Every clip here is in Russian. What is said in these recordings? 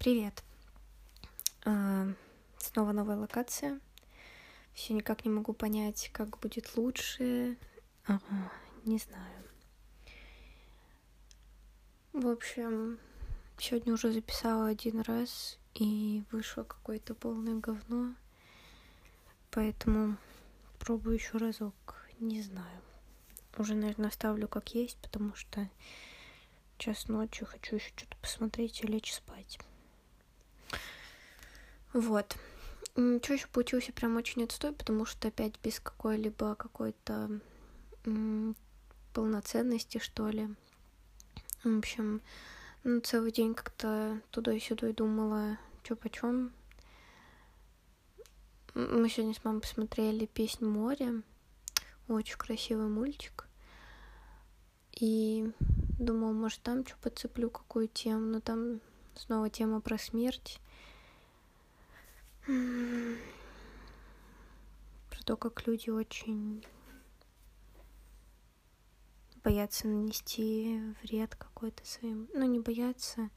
Привет. А, снова новая локация. Все никак не могу понять, как будет лучше. Ага, не знаю. В общем, сегодня уже записала один раз и вышло какое-то полное говно. Поэтому пробую еще разок. Не знаю. Уже, наверное, оставлю как есть, потому что час ночью хочу еще что-то посмотреть и лечь спать. Вот. Ничего еще получился прям очень отстой, потому что опять без какой-либо какой-то полноценности, что ли. В общем, ну, целый день как-то туда и сюда и думала, что почем. Мы сегодня с мамой посмотрели «Песнь моря». Очень красивый мультик. И думала, может, там что подцеплю, какую тему. Но там снова тема про смерть. Про то, как люди очень боятся нанести вред какой-то своим. Ну, не боятся.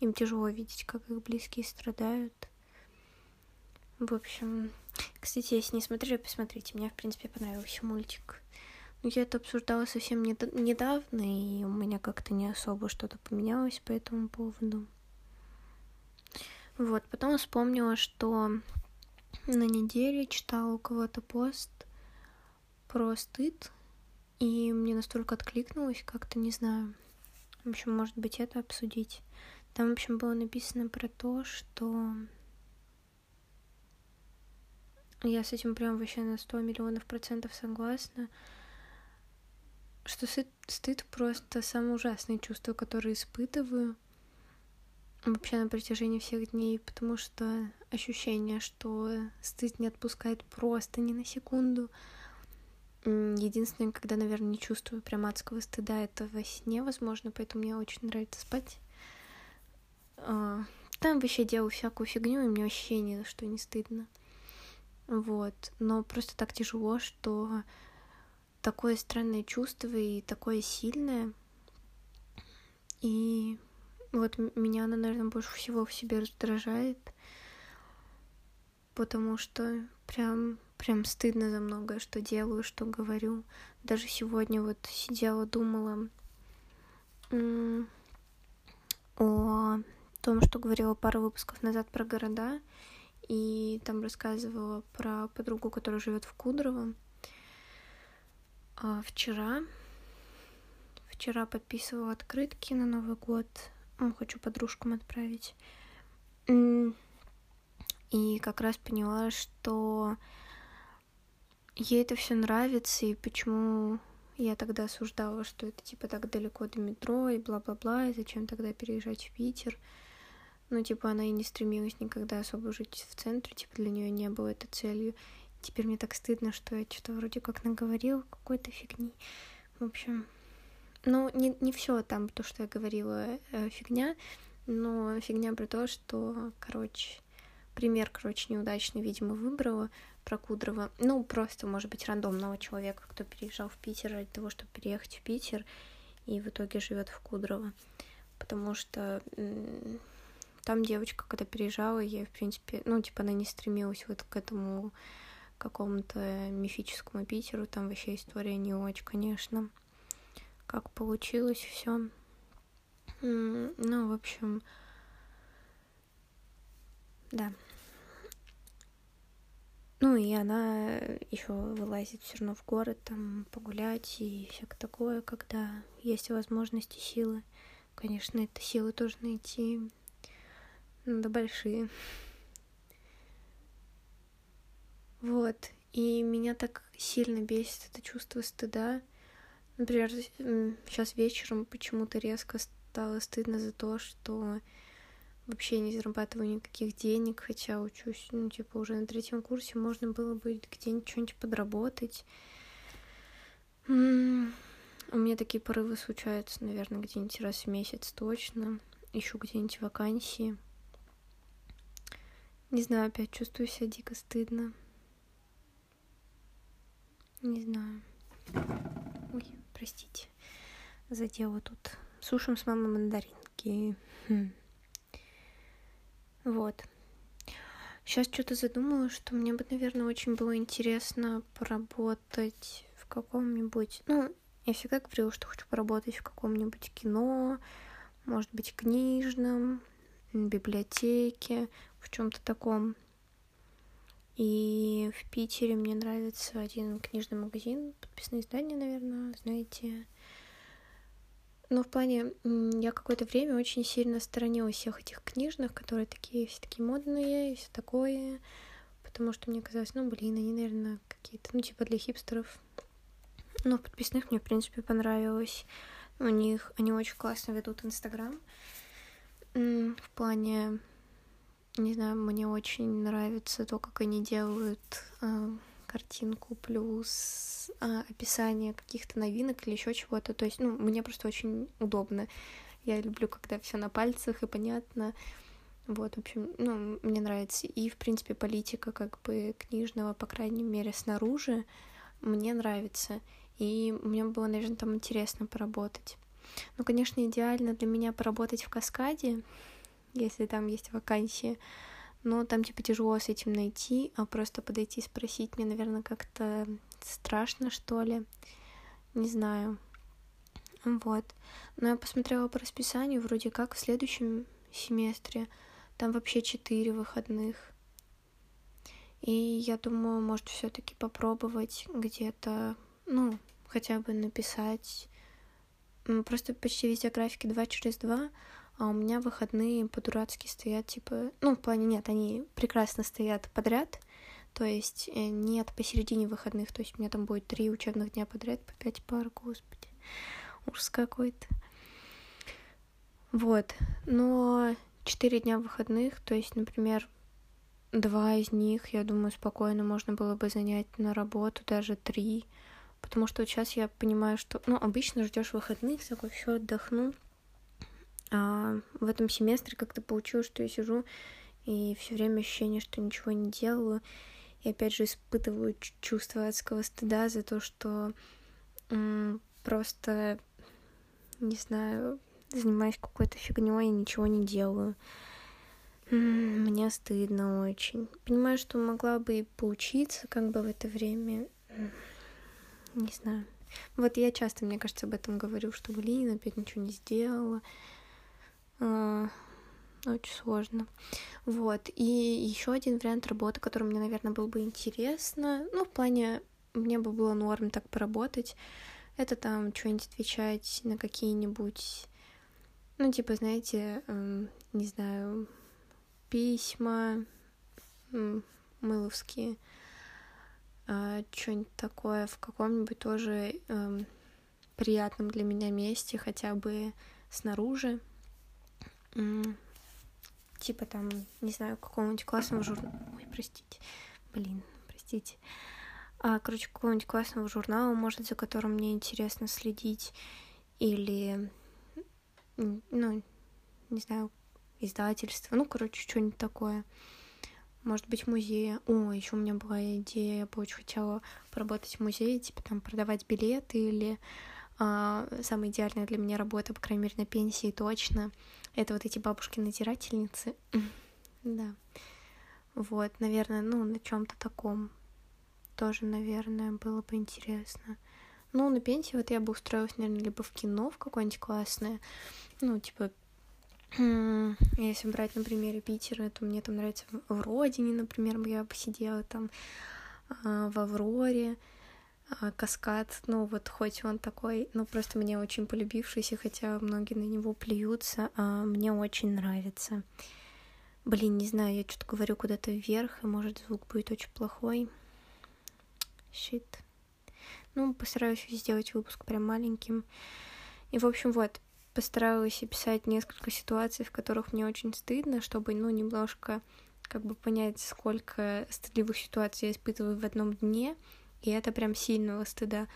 Им тяжело видеть, как их близкие страдают. В общем, кстати, если не смотрели, посмотрите. Мне, в принципе, понравился мультик. Но я это обсуждала совсем недавно, и у меня как-то не особо что-то поменялось по этому поводу. Вот, потом вспомнила, что на неделе читала у кого-то пост про стыд, и мне настолько откликнулось, как-то не знаю. В общем, может быть, это обсудить. Там, в общем, было написано про то, что я с этим прям вообще на 100 миллионов процентов согласна, что стыд, просто самое ужасное чувство, которое испытываю вообще на протяжении всех дней, потому что ощущение, что стыд не отпускает просто ни на секунду. Единственное, когда, наверное, не чувствую прям адского стыда, это во сне, возможно, поэтому мне очень нравится спать. А, там вообще делаю всякую фигню, и мне вообще ни за что не стыдно. Вот. Но просто так тяжело, что такое странное чувство и такое сильное. И вот меня она, наверное, больше всего в себе раздражает, потому что прям, прям стыдно за многое, что делаю, что говорю. Даже сегодня вот сидела, думала о том, что говорила пару выпусков назад про города, и там рассказывала про подругу, которая живет в Кудрово. А вчера, вчера подписывала открытки на Новый год хочу подружкам отправить. И как раз поняла, что ей это все нравится, и почему я тогда осуждала, что это типа так далеко до метро и бла-бла-бла, и зачем тогда переезжать в Питер. Ну, типа, она и не стремилась никогда особо жить в центре, типа, для нее не было это целью. Теперь мне так стыдно, что я что-то вроде как наговорила какой-то фигни. В общем, ну, не, не все там, то, что я говорила, э, фигня, но фигня про то, что, короче, пример, короче, неудачный, видимо, выбрала про Кудрова. Ну, просто, может быть, рандомного человека, кто переезжал в Питер ради того, чтобы переехать в Питер, и в итоге живет в Кудрово. Потому что там девочка, когда переезжала, ей, в принципе, ну, типа, она не стремилась вот к этому какому-то мифическому Питеру, там вообще история не очень, конечно как получилось все. Ну, в общем, да. Ну и она еще вылазит все равно в город, там погулять и всякое такое, когда есть возможности, силы. Конечно, это силы тоже найти надо большие. Вот. И меня так сильно бесит это чувство стыда. Например, сейчас вечером почему-то резко стало стыдно за то, что вообще не зарабатываю никаких денег, хотя учусь, ну, типа, уже на третьем курсе можно было бы где-нибудь что-нибудь подработать. У меня такие порывы случаются, наверное, где-нибудь раз в месяц точно. Ищу где-нибудь вакансии. Не знаю, опять чувствую себя дико стыдно. Не знаю. Простите, задела тут. Сушим с мамой мандаринки. Хм. Вот. Сейчас что-то задумала, что мне бы, наверное, очень было интересно поработать в каком-нибудь... Ну, я всегда говорила, что хочу поработать в каком-нибудь кино, может быть, книжном, библиотеке, в чем-то таком. И в Питере мне нравится один книжный магазин, подписные издания, наверное, знаете. Но в плане, я какое-то время очень сильно сторонилась всех этих книжных, которые такие, все такие модные и все такое, потому что мне казалось, ну, блин, они, наверное, какие-то, ну, типа для хипстеров. Но в подписных мне, в принципе, понравилось. У них, они очень классно ведут Инстаграм. В плане не знаю, мне очень нравится то, как они делают э, картинку плюс э, описание каких-то новинок или еще чего-то. То есть, ну, мне просто очень удобно. Я люблю, когда все на пальцах и понятно. Вот, в общем, ну, мне нравится. И, в принципе, политика как бы книжного, по крайней мере, снаружи, мне нравится. И мне было, наверное, там интересно поработать. Ну, конечно, идеально для меня поработать в каскаде, если там есть вакансии. Но там, типа, тяжело с этим найти, а просто подойти и спросить мне, наверное, как-то страшно, что ли. Не знаю. Вот. Но я посмотрела по расписанию, вроде как в следующем семестре там вообще четыре выходных. И я думаю, может, все-таки попробовать где-то, ну, хотя бы написать. Просто почти везде графики 2 через 2, а у меня выходные по-дурацки стоят, типа, ну, в плане нет, они прекрасно стоят подряд, то есть э, нет посередине выходных, то есть у меня там будет три учебных дня подряд по пять пар, господи, ужас какой-то. Вот, но четыре дня выходных, то есть, например, два из них, я думаю, спокойно можно было бы занять на работу, даже три, потому что сейчас я понимаю, что, ну, обычно ждешь выходных, такой, все, отдохну, а в этом семестре как-то получилось, что я сижу и все время ощущение, что ничего не делаю. И опять же испытываю чувство адского стыда за то, что просто, не знаю, занимаюсь какой-то фигней и ничего не делаю. Мне стыдно очень. Понимаю, что могла бы и поучиться как бы в это время. Не знаю. Вот я часто, мне кажется, об этом говорю, что, блин, опять ничего не сделала. А, очень сложно. Вот. И еще один вариант работы, который мне, наверное, был бы интересно, ну, в плане, мне бы было норм так поработать, это там что-нибудь отвечать на какие-нибудь, ну, типа, знаете, эм, не знаю, письма мыловские, э, что-нибудь такое в каком-нибудь тоже эм, приятном для меня месте, хотя бы снаружи, типа там, не знаю, какого-нибудь классного журнала. Ой, простите. Блин, простите. А, короче, какого-нибудь классного журнала, может, за которым мне интересно следить. Или, ну, не знаю, издательство. Ну, короче, что-нибудь такое. Может быть, музея. О, еще у меня была идея, я бы очень хотела поработать в музее, типа там продавать билеты или а, самая идеальная для меня работа, по крайней мере, на пенсии точно. Это вот эти бабушки-надирательницы. да. Вот, наверное, ну, на чем-то таком тоже, наверное, было бы интересно. Ну, на пенсии вот я бы устроилась, наверное, либо в кино в какое-нибудь классное, ну, типа, если брать на примере Питера, то мне там нравится в Родине, например, я посидела там а, в Авроре, каскад, ну вот хоть он такой, ну просто мне очень полюбившийся, хотя многие на него плюются, а мне очень нравится. Блин, не знаю, я что-то говорю куда-то вверх, и может звук будет очень плохой. Щит. Ну, постараюсь сделать выпуск прям маленьким. И, в общем, вот, постаралась описать несколько ситуаций, в которых мне очень стыдно, чтобы, ну, немножко как бы понять, сколько стыдливых ситуаций я испытываю в одном дне, и это прям сильного стыда.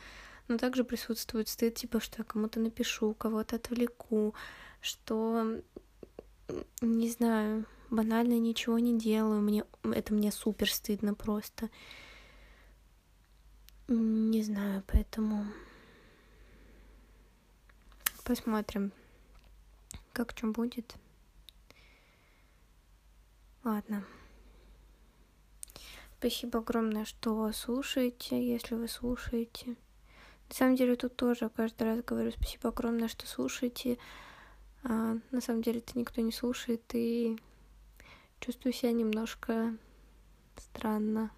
Но также присутствует стыд, типа, что я кому-то напишу, кого-то отвлеку, что, не знаю, банально ничего не делаю, мне это мне супер стыдно просто. Не знаю, поэтому посмотрим, как что будет. Ладно. Спасибо огромное, что слушаете, если вы слушаете. На самом деле тут тоже каждый раз говорю спасибо огромное, что слушаете. А, на самом деле это никто не слушает, и чувствую себя немножко странно.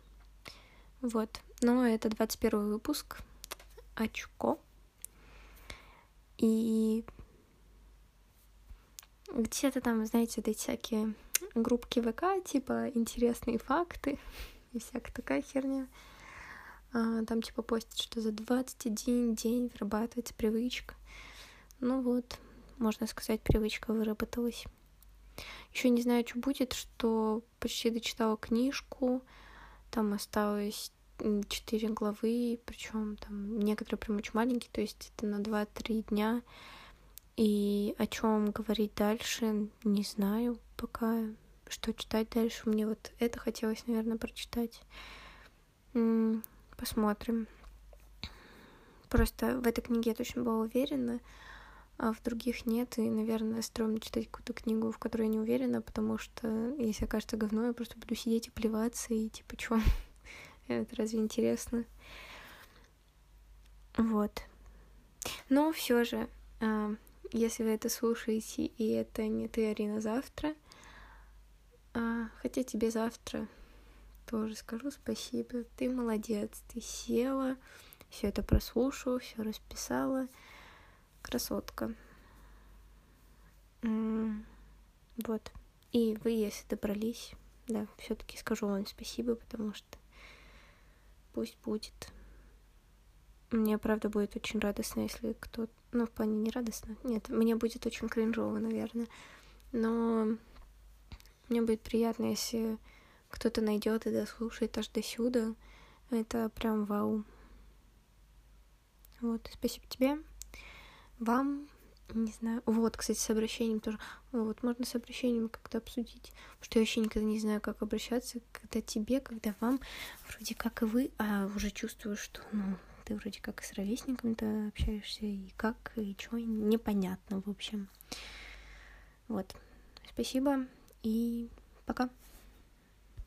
Вот. Но это 21 выпуск. Очко. И где-то там, знаете, вот эти всякие группки ВК, типа интересные факты и всякая такая херня. А, там типа постят, что за 21 день вырабатывается привычка. Ну вот, можно сказать, привычка выработалась. Еще не знаю, что будет, что почти дочитала книжку, там осталось четыре главы, причем там некоторые прям очень маленькие, то есть это на 2-3 дня. И о чем говорить дальше, не знаю пока, что читать дальше. Мне вот это хотелось, наверное, прочитать. Посмотрим. Просто в этой книге я точно была уверена, а в других нет, и, наверное, стрёмно читать какую-то книгу, в которой я не уверена, потому что если окажется говно, я просто буду сидеть и плеваться, и типа, чё, это разве интересно? Вот. Но все же, а, если вы это слушаете, и это не ты, Арина, завтра, хотя тебе завтра тоже скажу спасибо, ты молодец, ты села, все это прослушала, все расписала, красотка. Вот. И вы, если добрались, да, все-таки скажу вам спасибо, потому что пусть будет. Мне, правда, будет очень радостно, если кто... Ну, в плане не радостно. Нет, мне будет очень кринжово, наверное. Но мне будет приятно, если кто-то найдет и дослушает аж до сюда. Это прям вау. Вот, спасибо тебе вам, не знаю, вот, кстати, с обращением тоже, вот, можно с обращением как-то обсудить, потому что я вообще никогда не знаю, как обращаться, когда тебе, когда вам, вроде как и вы, а уже чувствую, что, ну, ты вроде как и с ровесниками-то общаешься, и как, и что, непонятно, в общем. Вот, спасибо, и пока.